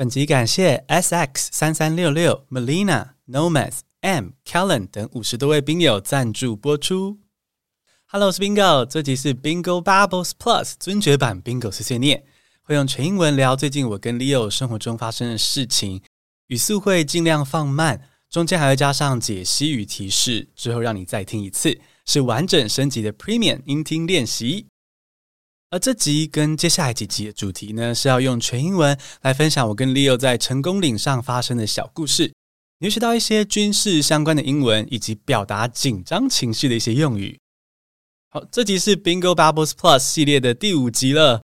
本集感谢 S X 三三六六、Melina、Nomads、M、Callen 等五十多位兵友赞助播出。Hello，我是 Bingo，这集是 Bingo Bubbles Plus 尊爵版 Bingo 碎碎念，会用全英文聊最近我跟 Leo 生活中发生的事情，语速会尽量放慢，中间还会加上解析与提示，之后让你再听一次，是完整升级的 Premium 音听练习。而这集跟接下来几集的主题呢，是要用全英文来分享我跟 Leo 在成功岭上发生的小故事，你会学到一些军事相关的英文，以及表达紧张情绪的一些用语。好，这集是 Bingo Bubbles Plus 系列的第五集了，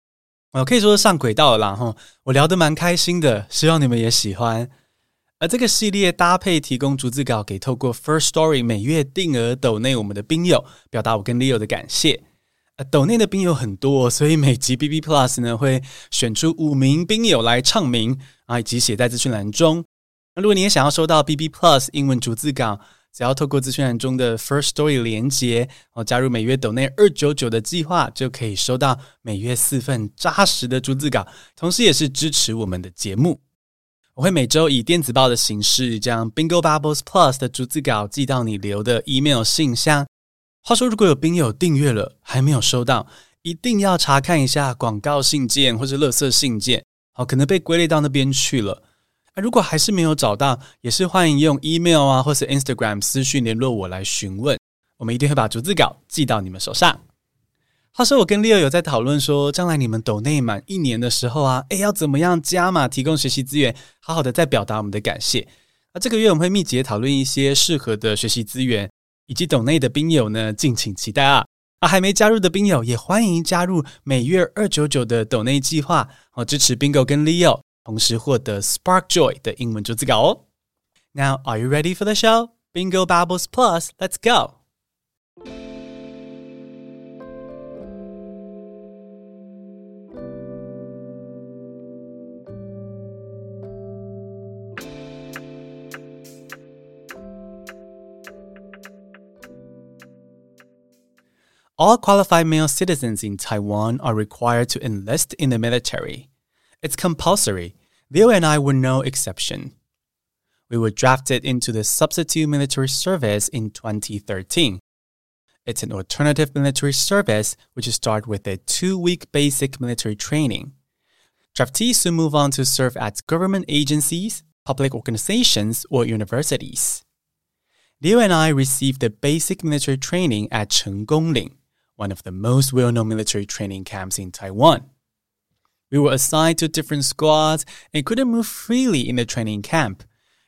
我可以说上轨道了啦哈，我聊得蛮开心的，希望你们也喜欢。而这个系列搭配提供逐字稿给透过 First Story 每月定额抖内我们的兵友，表达我跟 Leo 的感谢。呃，斗内的兵友很多，所以每集 B B Plus 呢会选出五名兵友来唱名啊，以及写在资讯栏中。那如果你也想要收到 B B Plus 英文逐字稿，只要透过资讯栏中的 First Story 连接，哦，加入每月斗内二九九的计划，就可以收到每月四份扎实的逐字稿，同时也是支持我们的节目。我会每周以电子报的形式，将 Bingo Bubbles Plus 的逐字稿寄到你留的 email 信箱。话说，如果有兵友订阅了还没有收到，一定要查看一下广告信件或者垃圾信件，好，可能被归类到那边去了。啊，如果还是没有找到，也是欢迎用 email 啊，或是 Instagram 私讯联络我来询问，我们一定会把逐字稿寄到你们手上。话说，我跟 Leo 有在讨论说，将来你们抖内满一年的时候啊，诶，要怎么样加码提供学习资源，好好的再表达我们的感谢。那这个月我们会密集讨论一些适合的学习资源。以及斗内的兵友呢，敬请期待啊！啊，还没加入的兵友也欢迎加入每月二九九的斗内计划，哦，支持 Bingo 跟 Leo，同时获得 Spark Joy 的英文逐字稿哦。Now, are you ready for the show? Bingo Bubbles Plus, let's go! All qualified male citizens in Taiwan are required to enlist in the military. It's compulsory. Leo and I were no exception. We were drafted into the substitute military service in 2013. It's an alternative military service which starts with a two week basic military training. Draftees soon move on to serve at government agencies, public organizations, or universities. Leo and I received the basic military training at Chenggongling, one of the most well known military training camps in Taiwan. We were assigned to different squads and couldn't move freely in the training camp.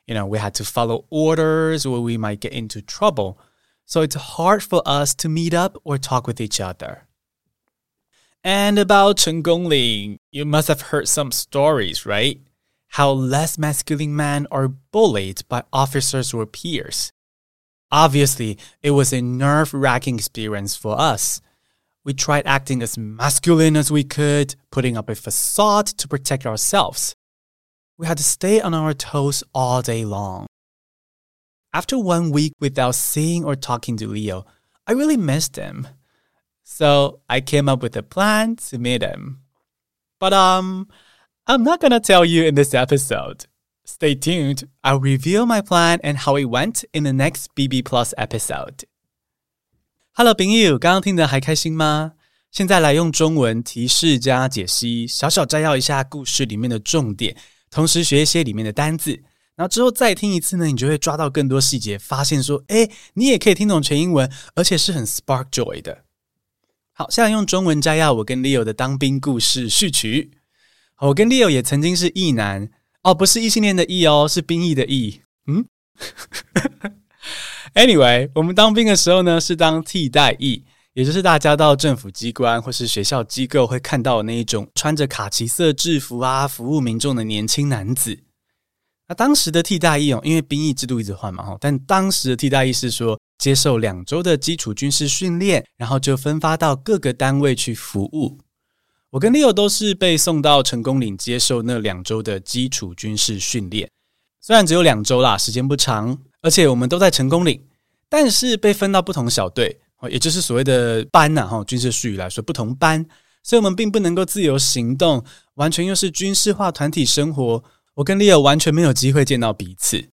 You know, we had to follow orders or we might get into trouble. So it's hard for us to meet up or talk with each other. And about Chenggongling, you must have heard some stories, right? How less masculine men are bullied by officers or peers. Obviously, it was a nerve wracking experience for us. We tried acting as masculine as we could, putting up a facade to protect ourselves. We had to stay on our toes all day long. After one week without seeing or talking to Leo, I really missed him. So I came up with a plan to meet him. But um, I'm not gonna tell you in this episode. Stay tuned. I'll reveal my plan and how it went in the next BB Plus episode. Hello，朋友，刚刚听的还开心吗？现在来用中文提示加解析，小小摘要一下故事里面的重点，同时学一些里面的单字。然后之后再听一次呢，你就会抓到更多细节，发现说，哎，你也可以听懂全英文，而且是很 spark joy 的。好，现在用中文摘要我跟 Leo 的当兵故事序曲。我跟 Leo 也曾经是异男。哦，不是异性恋的异哦，是兵役的役。嗯，Anyway，我们当兵的时候呢，是当替代役，也就是大家到政府机关或是学校机构会看到那一种穿着卡其色制服啊，服务民众的年轻男子。那当时的替代役哦，因为兵役制度一直换嘛哈，但当时的替代役是说接受两周的基础军事训练，然后就分发到各个单位去服务。我跟 Leo 都是被送到成功岭接受那两周的基础军事训练，虽然只有两周啦，时间不长，而且我们都在成功岭，但是被分到不同小队，哦也就是所谓的班呐，哈，军事术语来说不同班，所以我们并不能够自由行动，完全又是军事化团体生活。我跟 Leo 完全没有机会见到彼此。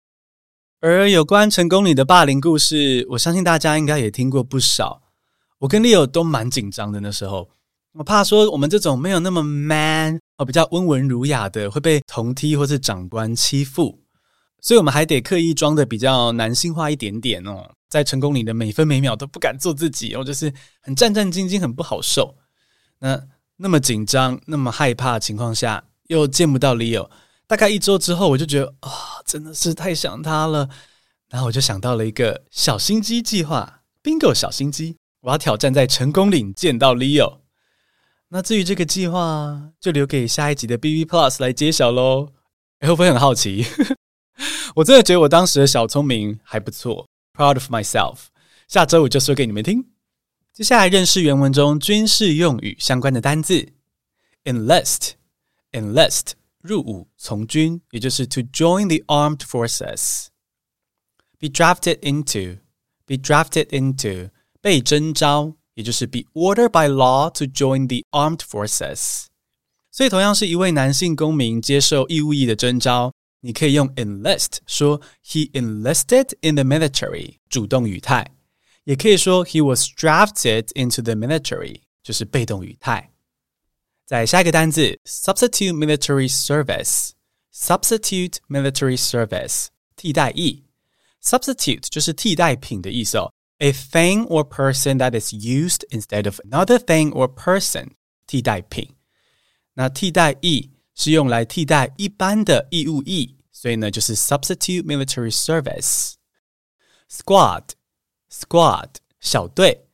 而有关成功里的霸凌故事，我相信大家应该也听过不少。我跟 Leo 都蛮紧张的，那时候我怕说我们这种没有那么 man 哦，比较温文儒雅的会被同梯或是长官欺负，所以我们还得刻意装的比较男性化一点点哦。在成功里的每分每秒都不敢做自己，哦，就是很战战兢兢，很不好受。那那么紧张、那么害怕的情况下，又见不到 Leo。大概一周之后，我就觉得啊，真的是太想他了。然后我就想到了一个小心机计划，bingo 小心机，我要挑战在成功岭见到 Leo。那至于这个计划，就留给下一集的 B B Plus 来揭晓喽。会不会很好奇？我真的觉得我当时的小聪明还不错，proud of myself。下周五就说给你们听。接下来认识原文中军事用语相关的单字：enlist，enlist。入伍从军，也就是 to join the armed forces。be drafted into, be drafted into 被征召，也就是 be ordered by law to join the armed forces。所以同样是一位男性公民接受义务役的征召，你可以用 enlist 说 he enlisted in the military 主动语态，也可以说 he was drafted into the military 就是被动语态。再下一个单字，substitute military service，substitute military service，替代役。substitute 就是替代品的意思哦 ，a thing or person that is used instead of another thing or person，替代品。那替代役是用来替代一般的义务役，所以呢就是 substitute military service。squad，squad 小队，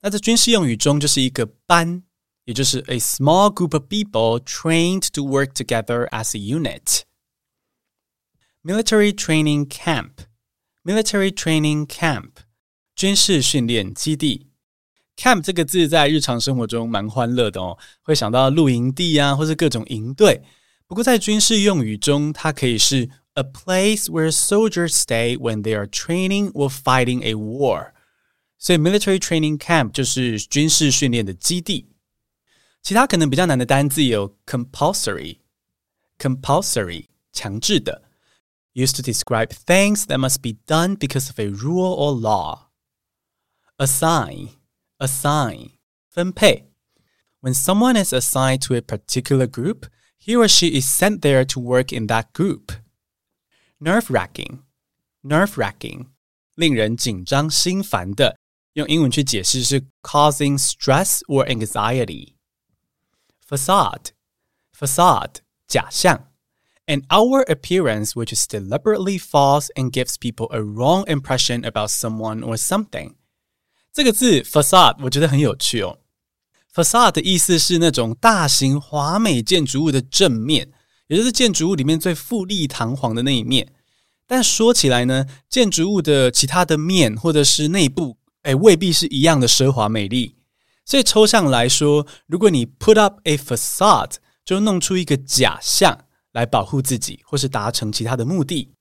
那在军事用语中就是一个班。也就是 a small group of people trained to work together as a unit. Military training camp, military training camp， 军事训练基地。camp 这个字在日常生活中蛮欢乐的哦，会想到露营地啊，或是各种营队。不过在军事用语中，它可以是 a place where soldiers stay when they are training or fighting a war。所以 military training camp 就是军事训练的基地。其他可能比较难的单字有 compulsory，compulsory 强制的，used to describe things that must be done because of a rule or law. Assign, assign 分配。When someone is assigned to a particular group, he or she is sent there to work in that group. Nerve wracking, nerve wracking 令人紧张心烦的，用英文去解释是 causing stress or anxiety。facade, facade 假象，an outward appearance which is deliberately false and gives people a wrong impression about someone or something。 这个字 facade 我觉得很有趣哦。facade 的意思是那种大型华美建筑物的正面，也就是建筑物里面最富丽堂皇的那一面。但说起来呢，建筑物的其他的面或者是内部，哎，未必是一样的奢华美丽。所以抽象来说，如果你 put up a facade，就弄出一个假象来保护自己，或是达成其他的目的。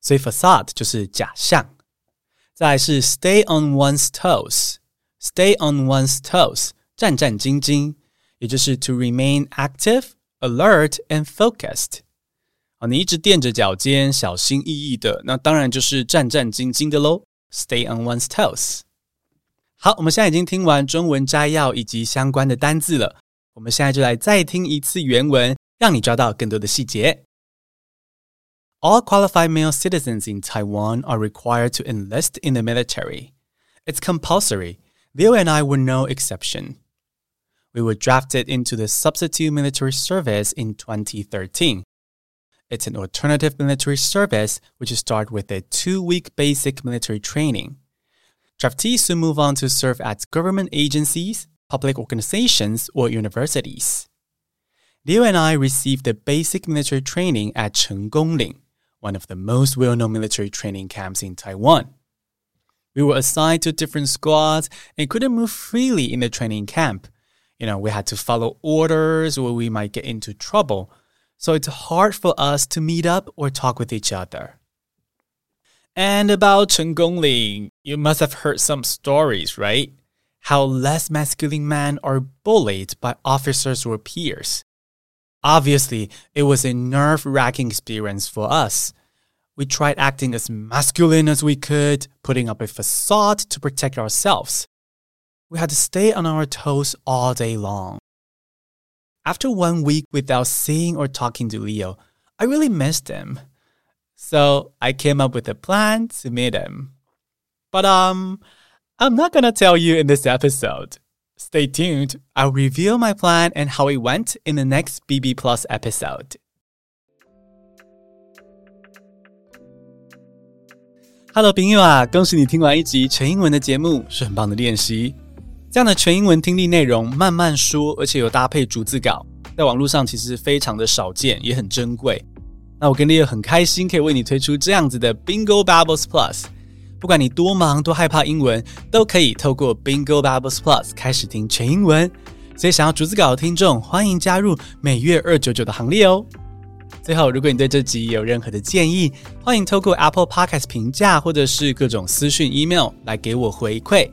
所以 facade 就是假象。再是 stay on one's toes，stay on one's toes，战战兢兢，也就是 to remain active, alert and focused。啊，你一直垫着脚尖，小心翼翼的，那当然就是战战兢兢的喽。Stay on one's toes。好，我们现在已经听完中文摘要以及相关的单字了。我们现在就来再听一次原文，让你抓到更多的细节。 All qualified male citizens in Taiwan are required to enlist in the military. It's compulsory. Leo and I were no exception. We were drafted into the substitute military service in 2013. It's an alternative military service which starts with a two week basic military training. Draftees soon move on to serve at government agencies, public organizations, or universities. Leo and I received the basic military training at Chenggongling, one of the most well-known military training camps in Taiwan. We were assigned to different squads and couldn't move freely in the training camp. You know, we had to follow orders or we might get into trouble. So it's hard for us to meet up or talk with each other. And about Chenggongling, you must have heard some stories, right? How less masculine men are bullied by officers or peers. Obviously, it was a nerve wracking experience for us. We tried acting as masculine as we could, putting up a facade to protect ourselves. We had to stay on our toes all day long. After one week without seeing or talking to Leo, I really missed him. So I came up with a plan to meet him. But um, I'm not gonna tell you in this episode. Stay tuned. I'll reveal my plan and how it went in the next BB Plus episode. Hello，朋友啊，恭喜你听完一集全英文的节目，是很棒的练习。这样的全英文听力内容慢慢说，而且有搭配逐字稿，在网络上其实非常的少见，也很珍贵。那我跟 Leo 很开心可以为你推出这样子的 Bingo Babbles Plus。不管你多忙多害怕英文，都可以透过 Bingo Bubbles Plus 开始听全英文。所以想要逐字稿的听众，欢迎加入每月二九九的行列哦。最后，如果你对这集有任何的建议，欢迎透过 Apple Podcast 评价或者是各种私讯 email 来给我回馈，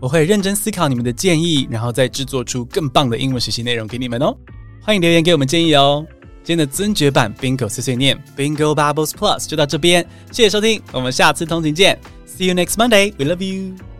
我会认真思考你们的建议，然后再制作出更棒的英文学习内容给你们哦。欢迎留言给我们建议哦。今天的尊爵版 Bingo 碎碎念 Bingo Bubbles Plus 就到这边，谢谢收听，我们下次通勤见。See you next Monday. We love you.